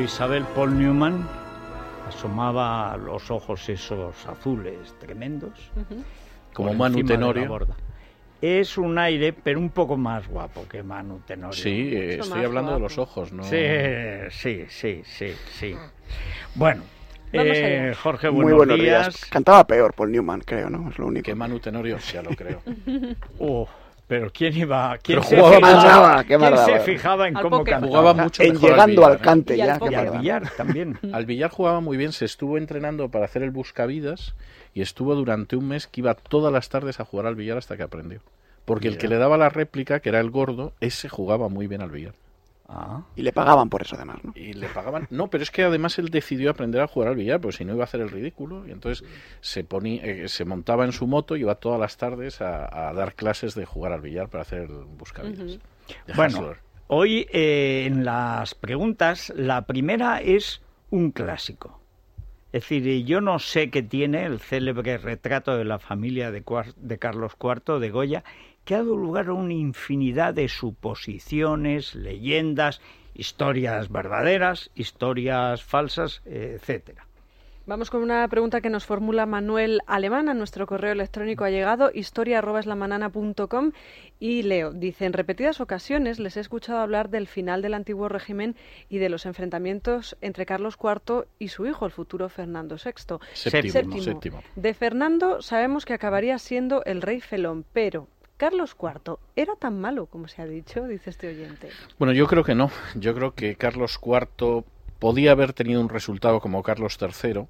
Isabel Paul Newman asomaba los ojos esos azules tremendos. Como Manu Tenorio. borda. Es un aire, pero un poco más guapo que Manu Tenorio. Sí, eh, Mucho estoy hablando de los ojos, ¿no? Sí, sí, sí, sí, sí. Bueno, eh. Jorge, Muy buenos, buenos días. días. Cantaba peor Paul Newman, creo, ¿no? Es lo único. Que Manu Tenorio, ya lo creo. Oh, pero ¿quién iba? ¿Quién Pero se jugaba fijaba, más daba, qué ¿quién más se fijaba en Al cómo cantaba? Jugaba mucho En mejor llegando al al billar, ¿eh? cante Y al ya. Y al billar también. Al billar jugaba muy bien, se estuvo entrenando para hacer el buscavidas y estuvo durante un mes que iba todas las tardes a jugar al billar hasta que aprendió. Porque el que le daba la réplica, que era el gordo, ese jugaba muy bien al billar. Ah, Y le pagaban por eso, además, ¿no? Y le pagaban. No, pero es que además él decidió aprender a jugar al billar, pues si no iba a hacer el ridículo. Y entonces se ponía, eh, se montaba en su moto y iba todas las tardes a, a dar clases de jugar al billar para hacer el buscavidas. Bueno, hoy eh, en las preguntas, la primera es un clásico. Es decir, yo no sé qué tiene el célebre retrato de la familia de, de Carlos IV de Goya, que ha dado lugar a una infinidad de suposiciones, leyendas, historias verdaderas, historias falsas, etcétera. Vamos con una pregunta que nos formula Manuel Alemán a nuestro correo electrónico ha llegado historia@eslamanana.com y leo, dice, en repetidas ocasiones les he escuchado hablar del final del antiguo régimen y de los enfrentamientos entre Carlos IV y su hijo, el futuro Fernando VI. Séptimo, séptimo. De Fernando sabemos que acabaría siendo el rey felón, pero Carlos IV era tan malo como se ha dicho, dice este oyente. Bueno, yo creo que no. Yo creo que Carlos IV podía haber tenido un resultado como Carlos III,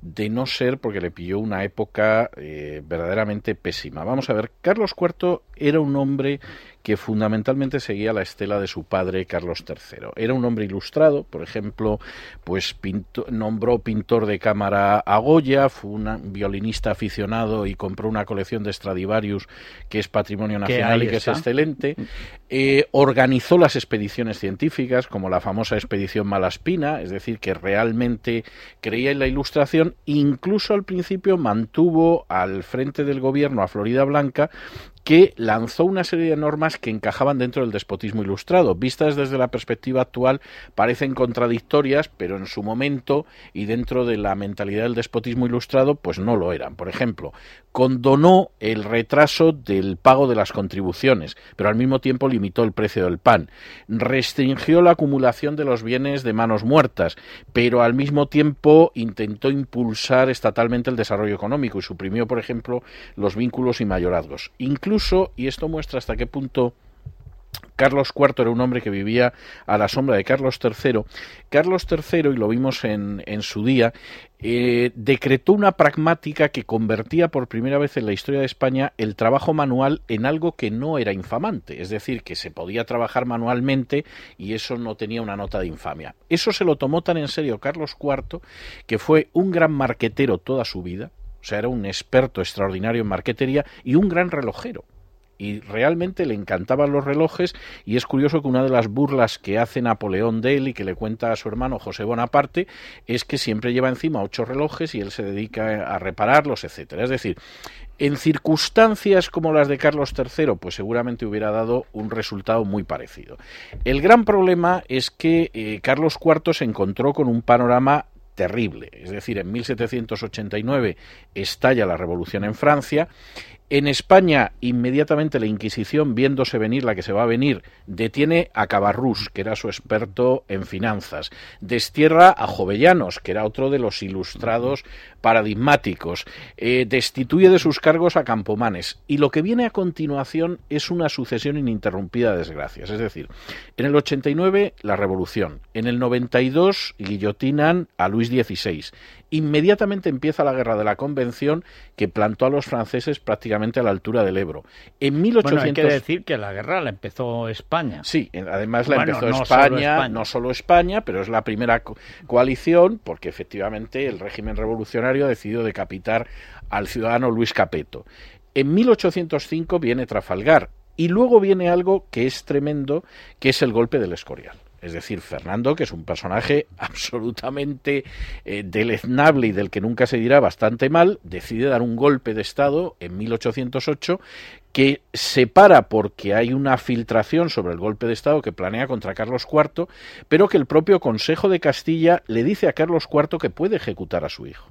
de no ser porque le pilló una época eh, verdaderamente pésima. Vamos a ver, Carlos IV era un hombre que fundamentalmente seguía la estela de su padre Carlos III. Era un hombre ilustrado, por ejemplo, pues pinto- nombró pintor de cámara a Goya, fue un violinista aficionado y compró una colección de Stradivarius que es patrimonio nacional y que está. es excelente. Eh, organizó las expediciones científicas, como la famosa expedición Malaspina, es decir, que realmente creía en la ilustración, incluso al principio mantuvo al frente del gobierno a Florida Blanca, que lanzó una serie de normas que encajaban dentro del despotismo ilustrado. Vistas desde la perspectiva actual parecen contradictorias, pero en su momento y dentro de la mentalidad del despotismo ilustrado, pues no lo eran. Por ejemplo, condonó el retraso del pago de las contribuciones, pero al mismo tiempo limitó el precio del pan. Restringió la acumulación de los bienes de manos muertas, pero al mismo tiempo intentó impulsar estatalmente el desarrollo económico y suprimió, por ejemplo, los vínculos y mayorazgos. Incluso, y esto muestra hasta qué punto Carlos IV era un hombre que vivía a la sombra de Carlos III. Carlos III, y lo vimos en, en su día, eh, decretó una pragmática que convertía por primera vez en la historia de España el trabajo manual en algo que no era infamante, es decir, que se podía trabajar manualmente y eso no tenía una nota de infamia. Eso se lo tomó tan en serio Carlos IV que fue un gran marquetero toda su vida, o sea, era un experto extraordinario en marquetería y un gran relojero y realmente le encantaban los relojes y es curioso que una de las burlas que hace Napoleón de él y que le cuenta a su hermano José Bonaparte es que siempre lleva encima ocho relojes y él se dedica a repararlos, etcétera. Es decir, en circunstancias como las de Carlos III, pues seguramente hubiera dado un resultado muy parecido. El gran problema es que eh, Carlos IV se encontró con un panorama terrible. Es decir, en 1789 estalla la revolución en Francia En España, inmediatamente la Inquisición, viéndose venir la que se va a venir, detiene a Cabarrús, que era su experto en finanzas, destierra a Jovellanos, que era otro de los ilustrados paradigmáticos, eh, destituye de sus cargos a Campomanes, y lo que viene a continuación es una sucesión ininterrumpida de desgracias. Es decir, en el 89 la Revolución, en el 92 guillotinan a Luis XVI, inmediatamente empieza la guerra de la Convención que plantó a los franceses prácticamente a la altura del Ebro. En 1800... hay que decir que la guerra la empezó España. Sí, además la empezó España, no solo España, pero es la primera coalición porque efectivamente el régimen revolucionario ha decidido decapitar al ciudadano Luis Capeto. En 1805 viene Trafalgar y luego viene algo que es tremendo, que es el golpe del Escorial. Es decir, Fernando, que es un personaje absolutamente eh, deleznable y del que nunca se dirá bastante mal, decide dar un golpe de Estado en 1808 que se para porque hay una filtración sobre el golpe de Estado que planea contra Carlos IV, pero que el propio Consejo de Castilla le dice a Carlos IV que puede ejecutar a su hijo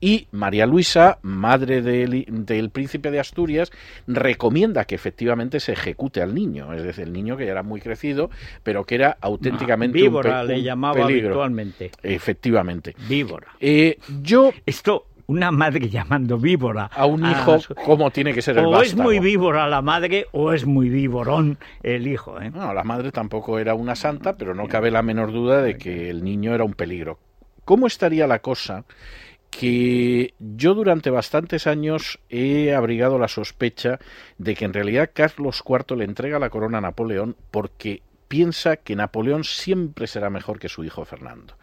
y María Luisa, madre del, príncipe de Asturias, recomienda que efectivamente se ejecute al niño, es decir, el niño que ya era muy crecido, pero que era auténticamente víbora, un, le llamaba habitualmente. Efectivamente. Víbora. Eh, yo esto una madre llamando víbora a un hijo como tiene que ser el o es muy víbora la madre o es muy víborón el hijo ¿eh? no la madre tampoco era una santa pero no cabe la menor duda de que el niño era un peligro cómo estaría la cosa que yo durante bastantes años he abrigado la sospecha de que en realidad Carlos IV le entrega la corona a Napoleón porque piensa que Napoleón siempre será mejor que su hijo Fernando.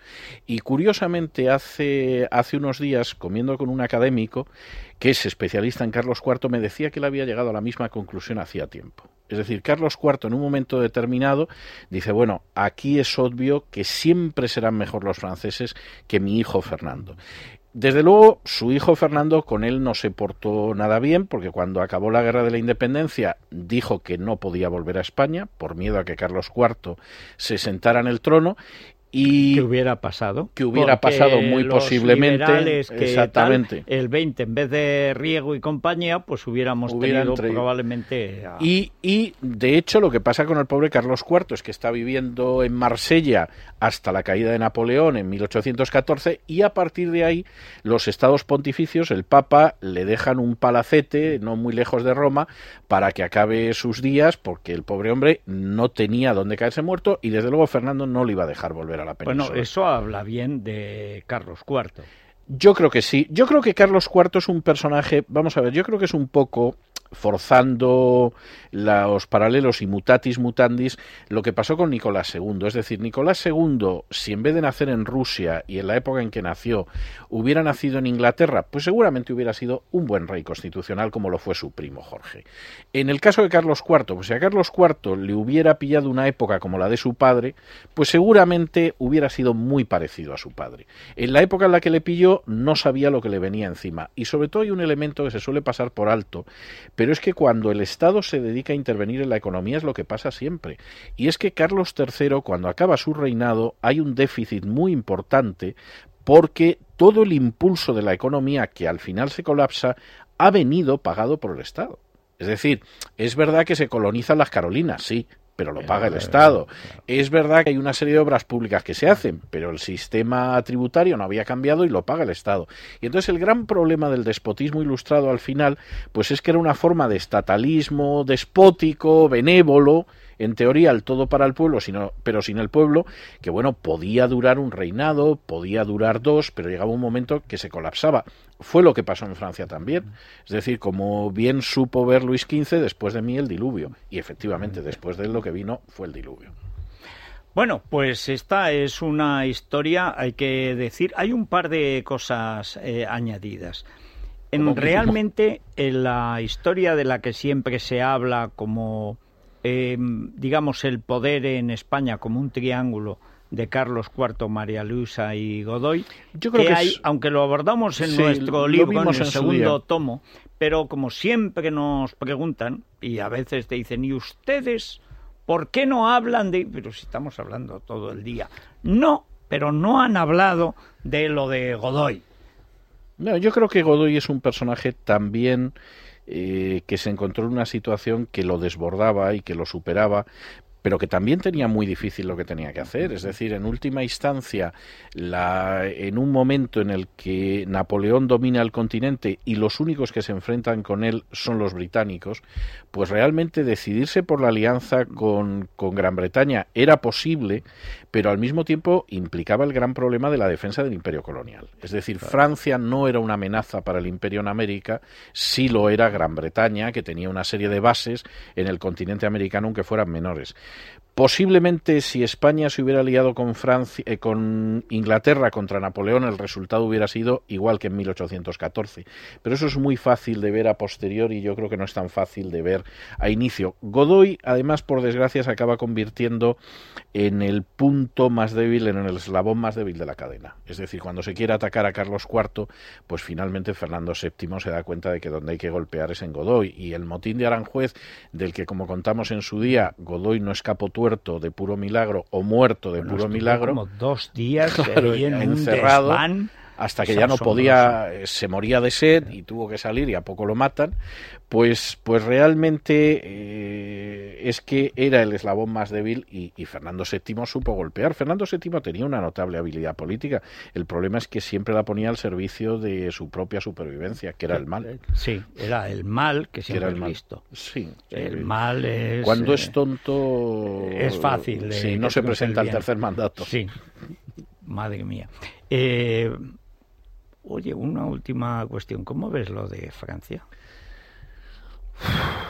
Y curiosamente hace, hace unos días, comiendo con un académico que es especialista en Carlos IV, me decía que él había llegado a la misma conclusión hacía tiempo. Es decir, Carlos IV en un momento determinado dice, bueno, aquí es obvio que siempre serán mejor los franceses que mi hijo Fernando. Desde luego, su hijo Fernando con él no se portó nada bien, porque cuando acabó la guerra de la independencia dijo que no podía volver a España por miedo a que Carlos IV se sentara en el trono y ¿Qué hubiera pasado? Que hubiera pasado muy posiblemente. exactamente. el 20, en vez de Riego y compañía, pues hubiéramos tenido probablemente. Y, y, de hecho, lo que pasa con el pobre Carlos IV es que está viviendo en Marsella hasta la caída de Napoleón en 1814, y a partir de ahí, los estados pontificios, el Papa, le dejan un palacete no muy lejos de Roma para que acabe sus días, porque el pobre hombre no tenía dónde caerse muerto, y desde luego Fernando no le iba a dejar volver bueno, eso habla bien de Carlos IV. Yo creo que sí. Yo creo que Carlos IV es un personaje, vamos a ver, yo creo que es un poco forzando los paralelos y mutatis mutandis lo que pasó con Nicolás II. Es decir, Nicolás II, si en vez de nacer en Rusia y en la época en que nació, hubiera nacido en Inglaterra, pues seguramente hubiera sido un buen rey constitucional como lo fue su primo Jorge. En el caso de Carlos IV, pues si a Carlos IV le hubiera pillado una época como la de su padre, pues seguramente hubiera sido muy parecido a su padre. En la época en la que le pilló no sabía lo que le venía encima. Y sobre todo hay un elemento que se suele pasar por alto, pero es que cuando el Estado se dedica a intervenir en la economía es lo que pasa siempre. Y es que Carlos III, cuando acaba su reinado, hay un déficit muy importante porque todo el impulso de la economía que al final se colapsa ha venido pagado por el Estado. Es decir, es verdad que se colonizan las Carolinas, sí, pero lo paga el Estado. Es verdad que hay una serie de obras públicas que se hacen, pero el sistema tributario no había cambiado y lo paga el Estado. Y entonces el gran problema del despotismo ilustrado al final, pues es que era una forma de estatalismo despótico, benévolo, en teoría el todo para el pueblo, sino, pero sin el pueblo, que bueno, podía durar un reinado, podía durar dos, pero llegaba un momento que se colapsaba. Fue lo que pasó en Francia también. Es decir, como bien supo ver Luis XV, después de mí el diluvio. Y efectivamente, después de él lo que vino fue el diluvio. Bueno, pues esta es una historia, hay que decir, hay un par de cosas eh, añadidas. En, realmente, en la historia de la que siempre se habla como eh, digamos, el poder en España como un triángulo de Carlos IV, María Luisa y Godoy, Yo creo que, hay, aunque lo abordamos en nuestro libro, en el segundo tomo, pero como siempre nos preguntan, y a veces te dicen, ¿y ustedes por qué no hablan de...? Pero si estamos hablando todo el día. No, pero no han hablado de lo de Godoy. No, yo creo que Godoy es un personaje también eh, que se encontró en una situación que lo desbordaba y que lo superaba, pero que también tenía muy difícil lo que tenía que hacer. Es decir, en última instancia, la, en un momento en el que Napoleón domina el continente y los únicos que se enfrentan con él son los británicos, pues realmente decidirse por la alianza con, con Gran Bretaña era posible, pero al mismo tiempo implicaba el gran problema de la defensa del imperio colonial. Es decir, Francia no era una amenaza para el imperio en América, sí lo era Gran Bretaña, que tenía una serie de bases en el continente americano, aunque fueran menores. Posiblemente si España se hubiera aliado con Francia, eh, con Inglaterra contra Napoleón, el resultado hubiera sido igual que en 1814. Pero eso es muy fácil de ver a posteriori y yo creo que no es tan fácil de ver a inicio. Godoy, además, por desgracia, se acaba convirtiendo en el punto más débil, en el eslabón más débil de la cadena. Es decir, cuando se quiere atacar a Carlos IV, pues finalmente Fernando VII se da cuenta de que donde hay que golpear es en Godoy. Y el motín de Aranjuez, del que como contamos en su día, Godoy no escapó tuerto de puro milagro o muerto de Bueno, puro milagro, como dos días Claro, en encerrado. Hasta que ya no podía, eh, se moría de sed y tuvo que salir y a poco lo matan, pues, pues realmente eh, es que era el eslabón más débil y, y Fernando VII supo golpear. Fernando VII tenía una notable habilidad política. El problema es que siempre la ponía al servicio de su propia supervivencia, que era el mal. Sí, era el mal que Que siempre era el mal. visto. Sí. El eh, mal es... Cuando eh, es tonto. es fácil de Sí, no que se el presenta bien. tercer mandato. Sí, madre mía. Eh, oye, una última cuestión. ¿Cómo ves lo de Francia?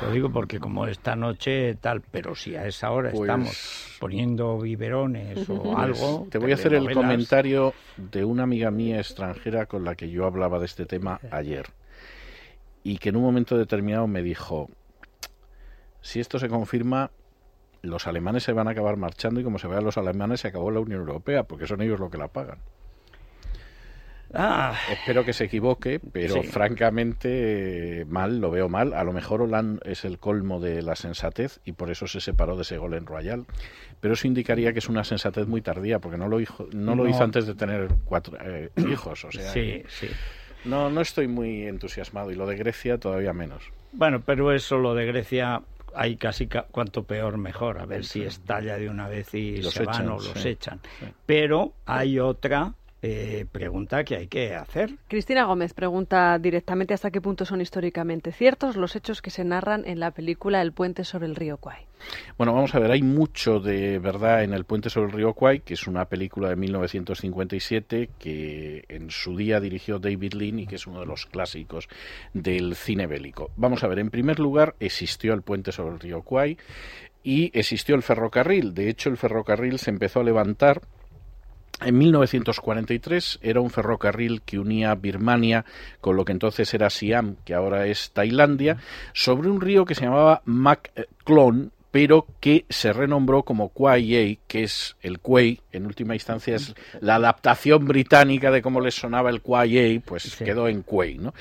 Lo digo porque como esta noche tal, pero si a esa hora Pues- estamos poniendo biberones o Pues, algo... te voy a hacer el comentario de una amiga mía extranjera con la que yo hablaba de este tema ayer y que en un momento determinado me dijo, si esto se confirma, los alemanes se van a acabar marchando y como se vean los alemanes se acabó la Unión Europea porque son ellos los que la pagan. Ah, Espero que se equivoque, pero Sí. francamente eh, mal, lo veo mal. A lo mejor Hollande es el colmo de la sensatez y por eso se separó de Ségolène Royal. Pero eso indicaría que es una sensatez muy tardía, porque no lo, hizo, no lo hizo antes de tener cuatro eh, hijos. O sea, sí, sí. no, no estoy muy entusiasmado y lo de Grecia todavía menos. Bueno, pero eso lo de Grecia hay casi ca- cuanto peor mejor, a ver si estalla de una vez y Los se van echan, o los sí. echan. Sí. Pero hay otra eh, pregunta que hay que hacer. Cristina Gómez pregunta directamente hasta qué punto son históricamente ciertos los hechos que se narran en la película El puente sobre el río Kwai. Bueno, vamos a ver, hay mucho de verdad en El puente sobre el río Kwai, que es una película de 1957 que en su día dirigió David Lean y que es uno de los clásicos del cine bélico. Vamos a ver, en primer lugar existió el puente sobre el río Kwai y existió el ferrocarril. De hecho, el ferrocarril se empezó a levantar en 1943 era un ferrocarril que unía Birmania con lo que entonces era Siam, que ahora es Tailandia, sobre un río que se llamaba Clon, pero que se renombró como Kwai Yei, que es el Kuei, en última instancia es la adaptación británica de cómo les sonaba el Kwai Yei, pues Sí. quedó en Kuei, ¿no?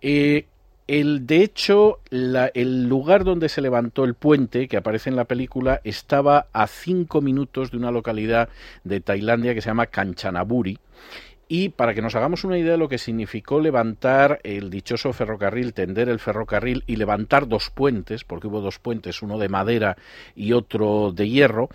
Eh, el, de hecho, la- el lugar donde se levantó el puente, que aparece en la película, estaba a cinco minutos de una localidad de Tailandia que se llama Kanchanaburi. Y para que nos hagamos una idea de lo que significó levantar el dichoso ferrocarril, tender el ferrocarril y levantar dos puentes, porque hubo dos puentes, uno de madera y otro de hierro,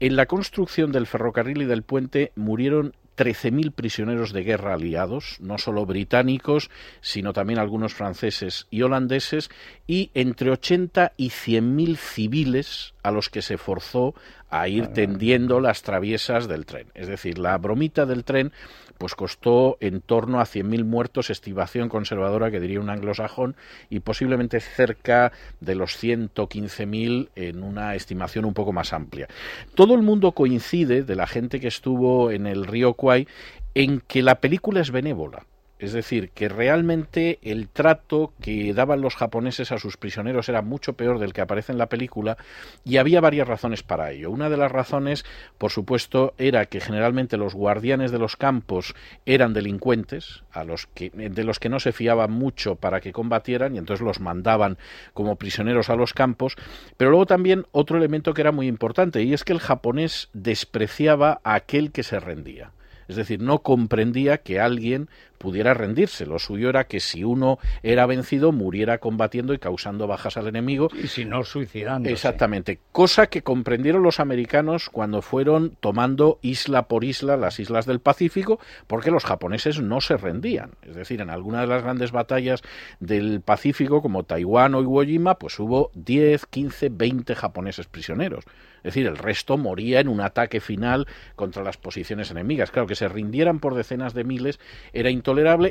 en la construcción del ferrocarril y del puente murieron 13.000 prisioneros de guerra aliados, no solo británicos, sino también algunos franceses y holandeses, y entre 80 y 100.000 civiles a los que se forzó a ir tendiendo las traviesas del tren. Es decir, la bromita del tren pues costó en torno a 100.000 muertos, estimación conservadora que diría un anglosajón, y posiblemente cerca de los 115.000 en una estimación un poco más amplia. Todo el mundo coincide, de la gente que estuvo en el río Kwai, en que la película es benévola. Es decir, que realmente el trato que daban los japoneses a sus prisioneros era mucho peor del que aparece en la película y había varias razones para ello. Una de las razones, por supuesto, era que generalmente los guardianes de los campos eran delincuentes, a los que, de los que no se fiaban mucho para que combatieran y entonces los mandaban como prisioneros a los campos. Pero luego también otro elemento que era muy importante y es que el japonés despreciaba a aquel que se rendía. Es decir, no comprendía que alguien pudiera rendirse. Lo suyo era que si uno era vencido, muriera combatiendo y causando bajas al enemigo. Y si no, suicidándose. Exactamente. Cosa que comprendieron los americanos cuando fueron tomando isla por isla las islas del Pacífico, porque los japoneses no se rendían. Es decir, en algunas de las grandes batallas del Pacífico, como Taiwán o Iwo Jima, pues hubo 10, 15, 20 japoneses prisioneros. Es decir, el resto moría en un ataque final contra las posiciones enemigas. Claro, que se rindieran por decenas de miles era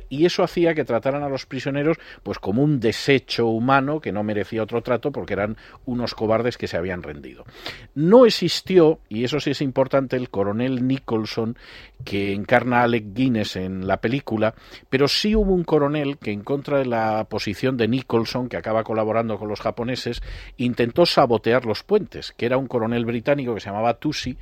y eso hacía que trataran a los prisioneros pues como un desecho humano que no merecía otro trato porque eran unos cobardes que se habían rendido. No existió, y eso sí es importante, el coronel Nicholson que encarna a Alec Guinness en la película, pero sí hubo un coronel que en contra de la posición de Nicholson, que acaba colaborando con los japoneses, intentó sabotear los puentes, que era un coronel británico que se llamaba Tusi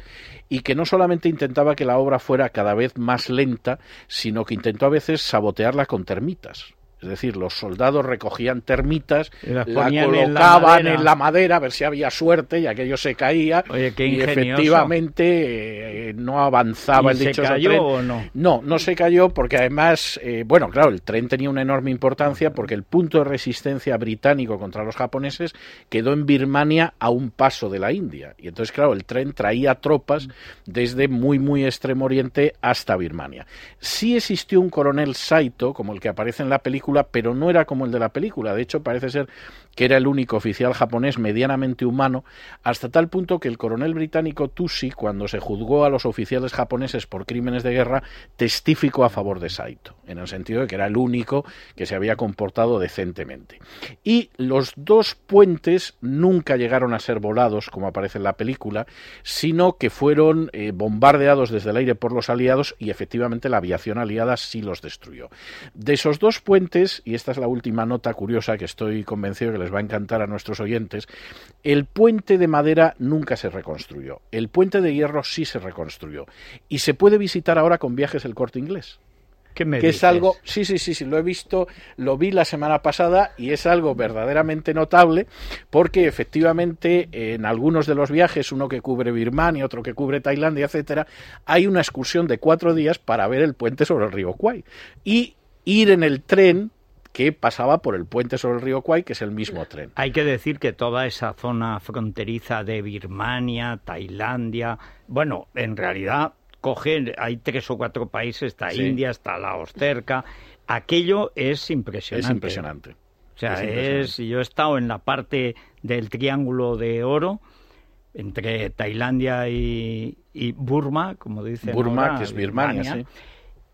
y que no solamente intentaba que la obra fuera cada vez más lenta, sino que intentó a veces sabotearla con termitas. Es decir, los soldados recogían termitas, la colocaban en la, madera a ver si había suerte y aquello se caía. y efectivamente eh, no avanzaba el dicho ¿Se cayó o no? No, no se cayó porque además, eh, bueno, claro, el tren tenía una enorme importancia porque el punto de resistencia británico contra los japoneses quedó en Birmania a un paso de la India. Y entonces, claro, el tren traía tropas desde muy, muy extremo oriente hasta Birmania. Sí existió un coronel Saito, como el que aparece en la película, pero no era como el de la película. De hecho, parece ser que era el único oficial japonés medianamente humano, hasta tal punto que el coronel británico Tusi, cuando se juzgó a los oficiales japoneses por crímenes de guerra, testificó a favor de Saito, en el sentido de que era el único que se había comportado decentemente. Y los dos puentes nunca llegaron a ser volados, como aparece en la película, sino que fueron eh, bombardeados desde el aire por los aliados y efectivamente la aviación aliada sí los destruyó. De esos dos puentes, y esta es la última nota curiosa que estoy convencido que les va a encantar a nuestros oyentes, el puente de madera nunca se reconstruyó. El puente de hierro sí se reconstruyó. Y se puede visitar ahora con viajes el corte inglés. ¿Qué me que es algo, sí, sí, sí, sí, lo he visto, lo vi la semana pasada y es algo verdaderamente notable porque efectivamente en algunos de los viajes, uno que cubre Birmania, otro que cubre Tailandia, etcétera, hay una excursión de cuatro días para ver el puente sobre el río Kwai y ir en el tren que pasaba por el puente sobre el río Kwai, que es el mismo tren. Hay que decir que toda esa zona fronteriza de Birmania, Tailandia, bueno, en realidad cogen, hay tres o cuatro países, está India, está Laos cerca, aquello es impresionante. Es impresionante. O sea, es, yo he estado en la parte del Triángulo de Oro, entre Tailandia y, Burma, como dicen Burma, que es Birmania, sí.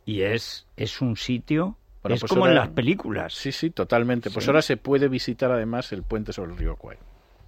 Y es, es un sitio es pues como en las películas. Sí, sí, totalmente. Pues ahora se puede visitar además el puente sobre el río Kwai.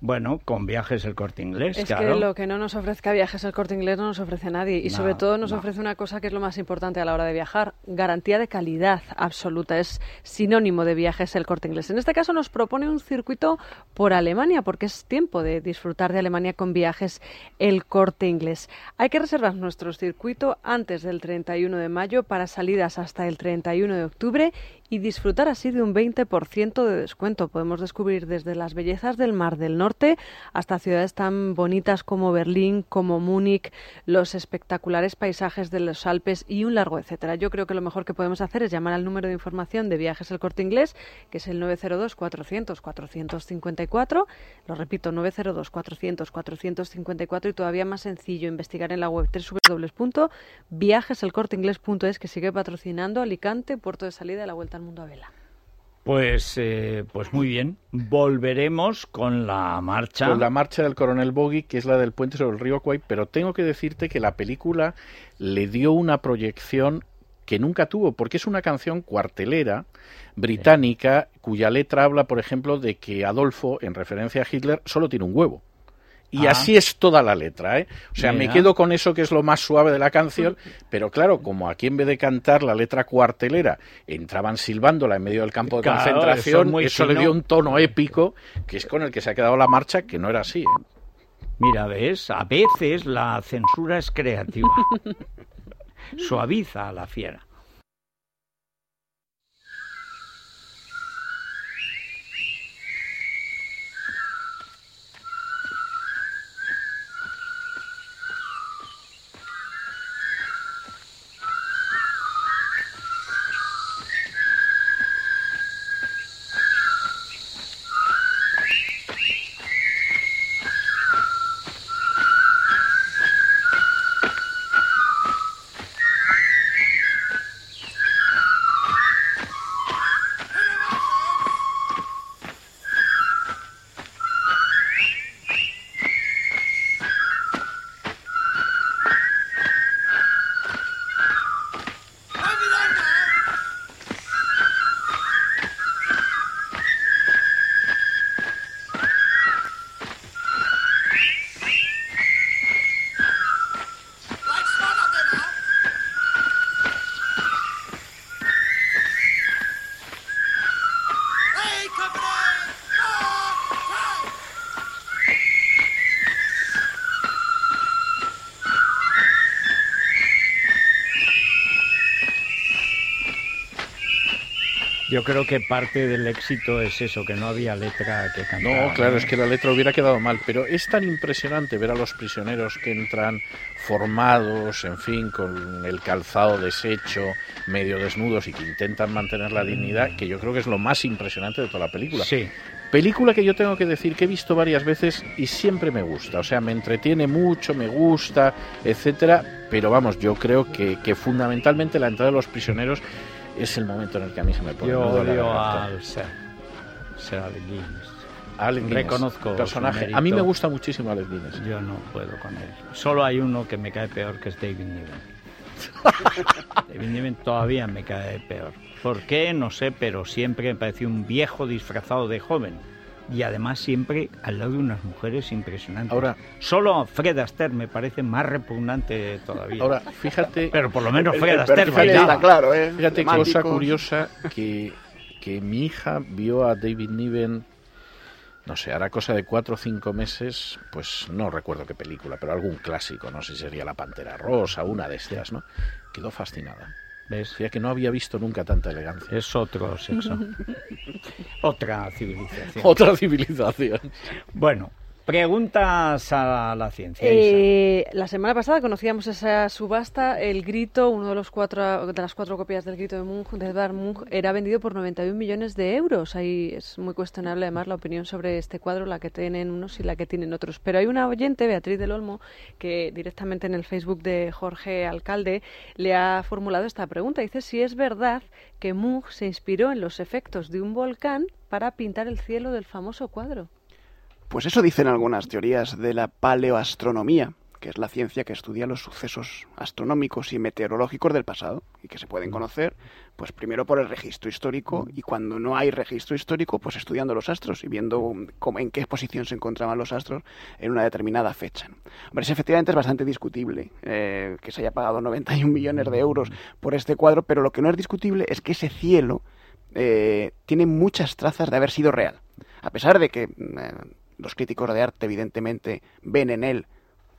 Bueno, con viajes el corte inglés. Es que lo que no nos ofrezca viajes el corte inglés no nos ofrece nadie. Y sobre todo nos ofrece una cosa que es lo más importante a la hora de viajar: garantía de calidad absoluta. Es sinónimo de viajes el corte inglés. En este caso nos propone un circuito por Alemania, porque es tiempo de disfrutar de Alemania con viajes el corte inglés. Hay que reservar nuestro circuito antes del 31 de mayo para salidas hasta el 31 de octubre y disfrutar así de un 20% de descuento. Podemos descubrir desde las bellezas del Mar del Norte hasta ciudades tan bonitas como Berlín, como Múnich, los espectaculares paisajes de los Alpes y un largo etcétera. Yo creo que lo mejor que podemos hacer es llamar al número de información de Viajes El Corte Inglés, que es el 902 400 454. Lo repito, 902 400 454 y todavía más sencillo investigar en la web www.viajeselcorteinglés.es que sigue patrocinando Alicante, puerto de salida de la vuelta mundo a vela. Pues, eh, pues muy bien. Volveremos con la marcha. Con la marcha del coronel Boggy, que es la del puente sobre el río Kwai, pero tengo que decirte que la película le dio una proyección que nunca tuvo, porque es una canción cuartelera británica cuya letra habla, por ejemplo, de que Adolfo, en referencia a Hitler, solo tiene un huevo. Y ah. así es toda la letra, ¿eh? O sea, me quedo con eso que es lo más suave de la canción, pero claro, como aquí en vez de cantar la letra cuartelera entraban silbándola en medio del campo de concentración, eso, le dio un tono épico, que es con el que se ha quedado la marcha, que no era así, ¿eh? Mira, ves, a veces la censura es creativa. Suaviza a la fiera. Yo creo que parte del éxito es eso, que no había letra que cantar. No, claro, es que la letra hubiera quedado mal, pero es tan impresionante ver a los prisioneros que entran formados, en fin, con el calzado deshecho, medio desnudos y que intentan mantener la dignidad, que yo creo que es lo más impresionante de toda la película. Sí. Película que yo tengo que decir que he visto varias veces y siempre me gusta, o sea, me entretiene mucho, me gusta, etcétera, pero vamos, yo creo que, que fundamentalmente la entrada de los prisioneros es el momento en el que a mí se me pone Yo odio al Ser. Ser Alec Guinness. Alec Guinness, Reconozco personaje. A mí me gusta muchísimo Alec Guinness. Yo no puedo con él. Solo hay uno que me cae peor, que es David Niven. David Niven todavía me cae peor. ¿Por qué? No sé, pero siempre me pareció un viejo disfrazado de joven. Y además siempre al lado de unas mujeres impresionantes. Ahora- Solo Fred Astaire me parece más repugnante todavía. Ahora, fíjate, pero por lo menos El- Fred el Astaire bailaba. está claro, ¿eh? fíjate Temáticos. cosa curiosa que, que mi hija vio a David Niven, no sé, hará cosa de cuatro o cinco meses, pues no recuerdo qué película, pero algún clásico, no sé si sería La Pantera Rosa, una de estas, ¿no? Quedó fascinada. ¿Ves? Decía que no había visto nunca tanta elegancia. Es otro sexo. Otra civilización. Otra civilización. Bueno, preguntas a la ciencia. Eh, la semana pasada conocíamos esa subasta, el grito, uno de los cuatro de las cuatro copias del grito de Munch, de Edvard Munch, era vendido por 91 millones de euros. Ahí es muy cuestionable además la opinión sobre este cuadro, la que tienen unos y la que tienen otros. Pero hay una oyente, Beatriz del Olmo, que directamente en el Facebook de Jorge Alcalde le ha formulado esta pregunta. Dice si es verdad que Munch se inspiró en los efectos de un volcán para pintar el cielo del famoso cuadro. Pues eso dicen algunas teorías de la paleoastronomía, que es la ciencia que estudia los sucesos astronómicos y meteorológicos del pasado y que se pueden conocer, pues primero por el registro histórico y cuando no hay registro histórico, pues estudiando los astros y viendo cómo, en qué posición se encontraban los astros en una determinada fecha. Hombre, efectivamente es bastante discutible eh, que se haya pagado 91 millones de euros por este cuadro, pero lo que no es discutible es que ese cielo eh, tiene muchas trazas de haber sido real. A pesar de que eh, los críticos de arte evidentemente ven en él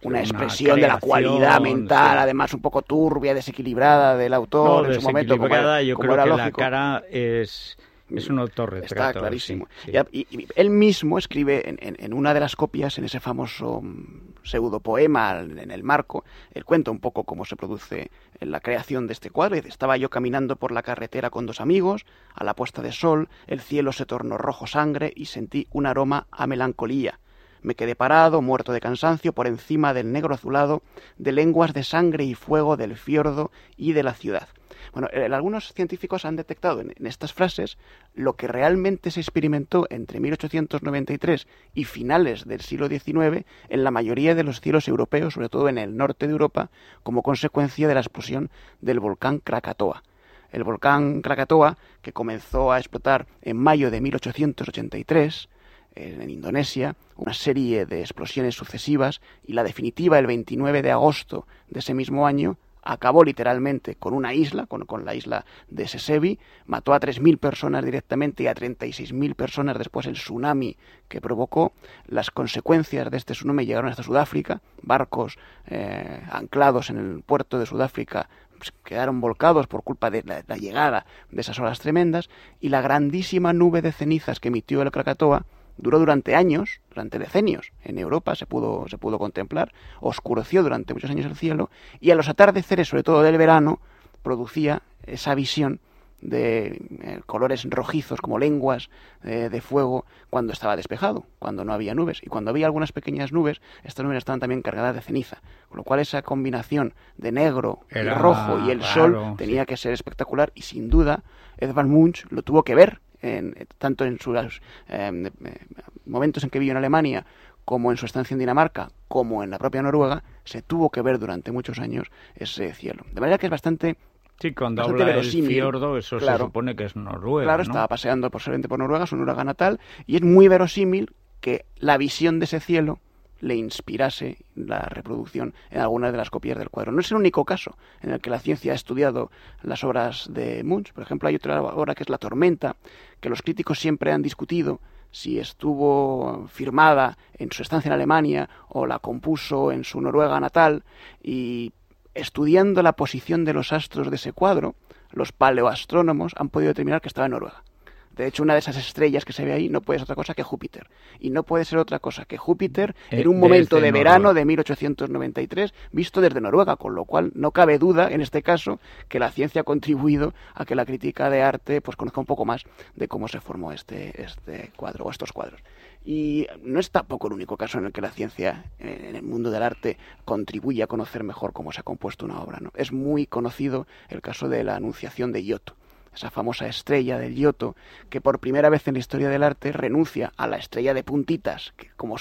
una Una expresión de la cualidad mental, sí. además un poco turbia, desequilibrada del autor No, en su momento, como, yo como creo era que la cara es, es un autorretrato. Está clarísimo. sí, sí. Y él mismo escribe en, en- en una de las copias, en ese famoso mm, pseudopoema en el marco, él cuenta un poco cómo se produce la creación de este cuadro. Y dice, Estaba yo caminando por la carretera con dos amigos, a la puesta de sol, el cielo se tornó rojo sangre y sentí un aroma a melancolía. Me quedé parado, muerto de cansancio, por encima del negro azulado, de lenguas de sangre y fuego del fiordo y de la ciudad. Bueno, eh, algunos científicos han detectado en, en estas frases lo que realmente se experimentó entre 1893 y finales del siglo XIX en la mayoría de los cielos europeos, sobre todo en el norte de Europa, como consecuencia de la explosión del volcán Krakatoa. El volcán Krakatoa, que comenzó a explotar en mayo de 1883, en Indonesia, una serie de explosiones sucesivas y la definitiva el 29 de agosto de ese mismo año acabó literalmente con una isla, con, con la isla de Sesebi, mató a 3.000 personas directamente y a 36.000 personas después el tsunami que provocó. Las consecuencias de este tsunami llegaron hasta Sudáfrica, barcos eh, anclados en el puerto de Sudáfrica pues, quedaron volcados por culpa de la, la llegada de esas olas tremendas y la grandísima nube de cenizas que emitió el Krakatoa duró durante años, durante decenios, en Europa se pudo, se pudo contemplar, oscureció durante muchos años el cielo y a los atardeceres, sobre todo del verano, producía esa visión de eh, colores rojizos como lenguas eh, de fuego cuando estaba despejado, cuando no había nubes. Y cuando había algunas pequeñas nubes, estas nubes estaban también cargadas de ceniza. Con lo cual esa combinación de negro Era y rojo y el sol tenía que ser espectacular y sin duda Edvard Munch lo tuvo que ver en, tanto en sus eh, eh, momentos en que vivió en Alemania como en su estancia en Dinamarca, como en la propia Noruega, se tuvo que ver durante muchos años ese cielo. De manera que es bastante Sí, cuando bastante habla del fiordo, eso se claro. supone que es Noruega, Claro, ¿no? estaba paseando posiblemente por Noruega, su Noruega natal, y es muy verosímil que la visión de ese cielo le inspirase la reproducción en algunas de las copias del cuadro. No es el único caso en el que la ciencia ha estudiado las obras de Munch. Por ejemplo, hay otra obra que es La tormenta, que los críticos siempre han discutido si estuvo firmada en su estancia en Alemania o la compuso en su Noruega natal y estudiando la posición de los astros de ese cuadro, los paleoastrónomos han podido determinar que estaba en Noruega. De hecho, una de esas estrellas que se ve ahí no puede ser otra cosa que Júpiter. Y no puede ser otra cosa que Júpiter Eh, en un momento desde de verano Noruega. de 1893, visto desde Noruega, con lo cual no cabe duda, en este caso, que la ciencia ha contribuido a que la crítica de arte pues conozca un poco más de cómo se formó este, este cuadro o estos cuadros. Y no es tampoco el único caso en el que la ciencia eh, en el mundo del arte contribuye a conocer mejor cómo se ha compuesto una obra. ¿no? Es muy conocido el caso de la Anunciación de Giotto esa famosa estrella del Giotto, que por primera vez en la historia del arte renuncia a la estrella de puntitas, que como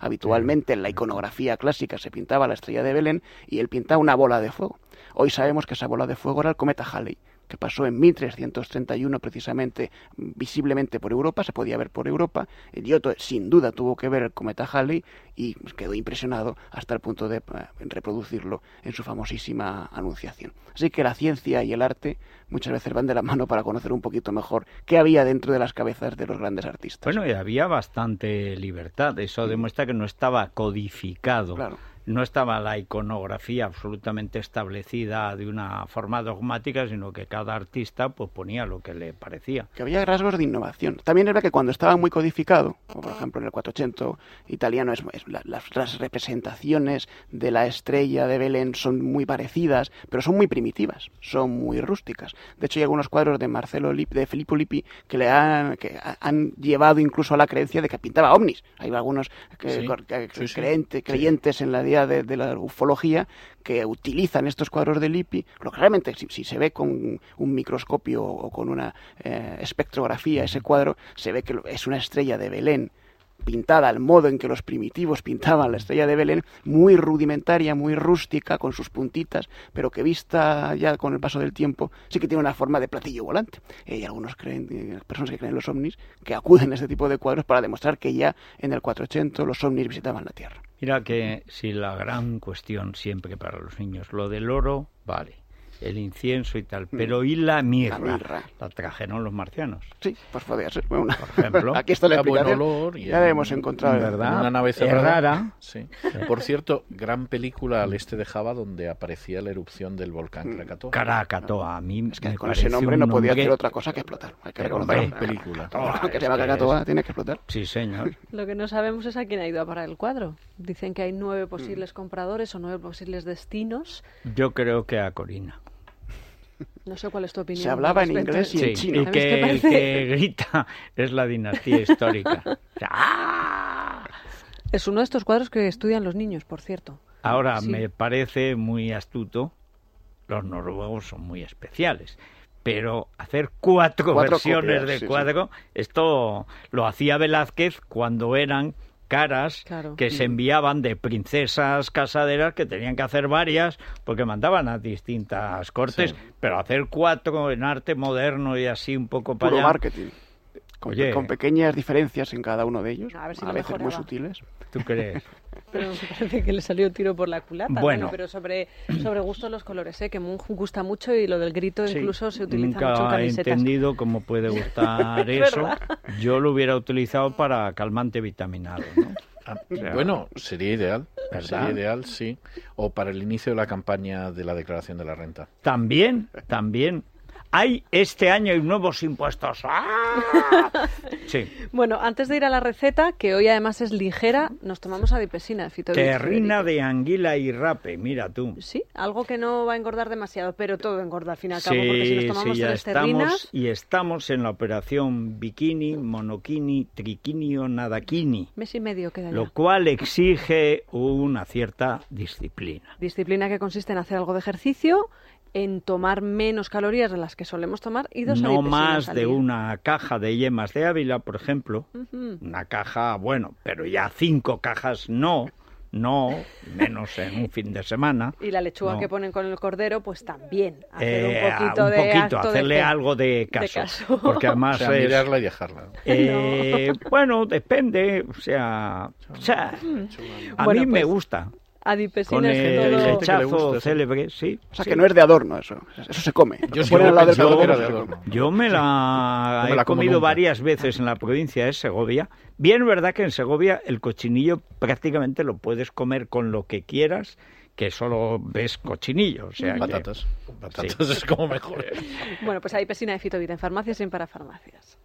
habitualmente en la iconografía clásica se pintaba la estrella de Belén, y él pinta una bola de fuego. Hoy sabemos que esa bola de fuego era el cometa Halley, que pasó en 1331 precisamente visiblemente por Europa, se podía ver por Europa. El Giotto sin duda tuvo que ver el cometa Halley y quedó impresionado hasta el punto de eh, reproducirlo en su famosísima anunciación. Así que la ciencia y el arte muchas veces van de la mano para conocer un poquito mejor qué había dentro de las cabezas de los grandes artistas. Bueno, y había bastante libertad. Eso demuestra que no estaba codificado. Claro. No estaba la iconografía absolutamente establecida de una forma dogmática, sino que cada artista pues ponía lo que le parecía. que había rasgos de innovación. También verdad que cuando estaba muy codificado, como por ejemplo en el 480 italiano, es, es la- las, las representaciones de la estrella de Belén son muy parecidas, pero son muy primitivas, son muy rústicas. De hecho, hay algunos cuadros de Marcelo Lip, de Filippo Lippi que le han, que ha- han llevado incluso a la creencia de que pintaba ovnis. Hay algunos que- Sí, que- sí, sí. creente- creyentes en la de, la ufología que utilizan estos cuadros de Lippi, lo que realmente si, si se ve con un microscopio o con una eh, espectrografía ese cuadro, se ve que es una estrella de Belén pintada al modo en que los primitivos pintaban la estrella de Belén, muy rudimentaria, muy rústica, con sus puntitas, pero que vista ya con el paso del tiempo, sí que tiene una forma de platillo volante. Eh, y algunos creen, eh, personas que creen en los ovnis, que acuden a este tipo de cuadros para demostrar que ya en el 480 los ovnis visitaban la Tierra. Mira que si la gran cuestión siempre para los niños, lo del oro, vale, el incienso y tal, pero ¿y la mirra? Mm. La mirra. La trajeron los marcianos. Sí, pues podría ser. Bueno, Por ejemplo, aquí está la explicación. olor y ya en- hemos encontrado. ¿verdad? Una nave Es cerrada. rara. Sí. Por cierto, gran película al este de Java donde aparecía la erupción del volcán Krakatoa. Krakatoa, a mí Es que me con ese nombre no podía nombre- hacer otra cosa que explotar. Hay que reconocerlo. hombre, película. Que se llama Krakatoa es- tiene que explotar. Sí, señor. Lo que no sabemos es a quién ha ido a parar el cuadro. Dicen que hay Mm. nueve posibles compradores o nueve posibles destinos. Yo creo que a Corina. No sé cuál es tu opinión. Se hablaba en inglés y en chino. y ¿A mí te que el que grita es la dinastía histórica. ¡Ah! Es uno de estos cuadros que estudian los niños, por cierto. Ahora, Sí. me parece muy astuto, los noruegos son muy especiales, pero hacer cuatro, Cuatro versiones copias, de sí, sí. cuadro, esto lo hacía Velázquez cuando eran caras Claro. que se enviaban de princesas casaderas que tenían que hacer varias porque mandaban a distintas cortes, Sí. pero hacer cuatro en arte moderno y así un poco para Puro allá, marketing. Con, Oye. con pequeñas diferencias en cada uno de ellos, A ver si veces muy sutiles. ¿tú crees? Pero me parece que le salió tiro por la culata. Bueno. pero sobre, sobre gusto los colores, ¿eh? que Mun gusta mucho y lo del grito Sí, incluso se utiliza Nunca mucho en he camisetas. entendido cómo puede gustar Es eso. Yo lo hubiera utilizado para calmante vitaminado, ¿no? Ah, bueno, sería ideal. ¿Verdad? Sería ideal, sí. O para el inicio de la campaña de la declaración de la renta. También, también. Hay este año hay nuevos impuestos. ¡Ah! Sí. Bueno, antes de ir a la receta, que hoy además es ligera, nos tomamos adipesina. Terrina de anguila y rape, mira tú. Sí, algo que no va a engordar demasiado, pero todo engorda al fin y al cabo, porque si nos Sí, tomamos sí, ya tres terrinas... estamos y estamos en la operación bikini, monoquini, triquini o nadaquini, Mes y medio queda ya. lo cual exige una cierta disciplina. Disciplina que consiste en hacer algo de ejercicio, en tomar menos calorías de las que solemos tomar y dos No más al de una caja de yemas de Ávila, por ejemplo. Una caja, bueno, pero ya cinco cajas no, no, menos en un fin de semana. Y la lechuga No. que ponen con el cordero, pues también. Hacer Eh, un poquito un de poquito, de hacerle algo de caso, caso. porque O además sea, es, mirarla y dejarla. eh, bueno, depende, o sea, o sea, a Bueno, mí me pues, gusta Adipesina con es el todo... gusta, sí. célebre, sí. O sea, sí. que no es de adorno eso. Eso se come. Yo sí lado del se de adorno. Yo me la he la comido nunca. varias veces en la provincia de Segovia. Bien, verdad que en Segovia el cochinillo prácticamente lo puedes comer con lo que quieras, que solo ves cochinillo. O sea que- Patatas. Patatas es como mejor. Bueno, pues hay pesina de fitovita en farmacias y en parafarmacias.